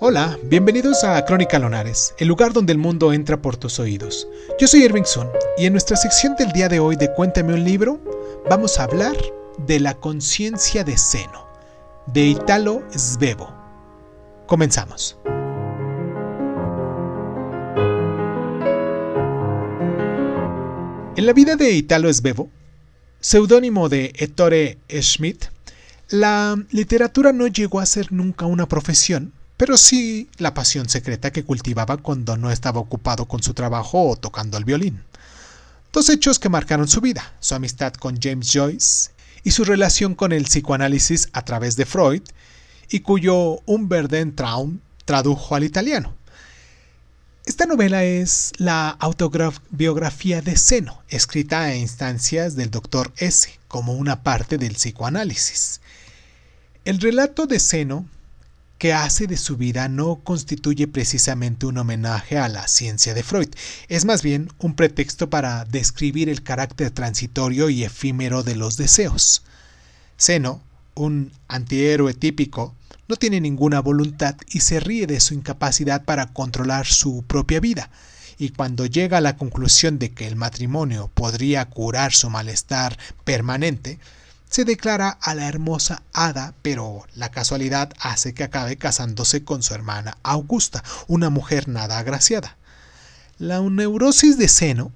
Hola, bienvenidos a Crónica Lonares, el lugar donde el mundo entra por tus oídos. Yo soy Irving Sun y en nuestra sección del día de hoy de Cuéntame un libro, vamos a hablar de la conciencia de seno, de Italo Svevo. Comenzamos. En la vida de Italo Svevo, seudónimo de Ettore Schmidt, la literatura no llegó a ser nunca una profesión, pero sí la pasión secreta que cultivaba cuando no estaba ocupado con su trabajo o tocando el violín. Dos hechos que marcaron su vida, su amistad con James Joyce y su relación con el psicoanálisis a través de Freud, y cuyo Unverden Traum tradujo al italiano. Esta novela es la autobiografía de Seno, escrita a instancias del Dr. S, como una parte del psicoanálisis. El relato de Seno que hace de su vida no constituye precisamente un homenaje a la ciencia de Freud, es más bien un pretexto para describir el carácter transitorio y efímero de los deseos. Seno, un antihéroe típico, no tiene ninguna voluntad y se ríe de su incapacidad para controlar su propia vida, y cuando llega a la conclusión de que el matrimonio podría curar su malestar permanente, se declara a la hermosa hada, pero la casualidad hace que acabe casándose con su hermana Augusta, una mujer nada agraciada. La neurosis de seno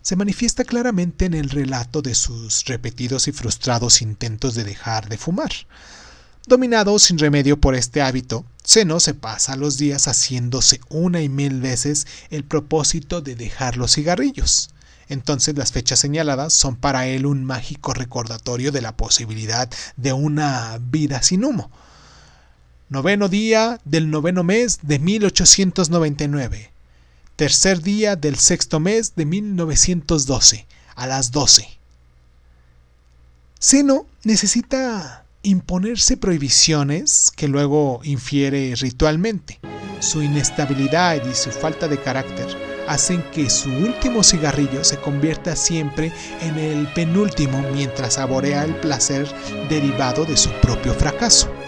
se manifiesta claramente en el relato de sus repetidos y frustrados intentos de dejar de fumar. Dominado sin remedio por este hábito, Seno se pasa los días haciéndose una y mil veces el propósito de dejar los cigarrillos. Entonces las fechas señaladas son para él un mágico recordatorio de la posibilidad de una vida sin humo. Noveno día del noveno mes de 1899. Tercer día del sexto mes de 1912, a las 12. Seno necesita imponerse prohibiciones que luego infiere ritualmente. Su inestabilidad y su falta de carácter hacen que su último cigarrillo se convierta siempre en el penúltimo mientras saborea el placer derivado de su propio fracaso.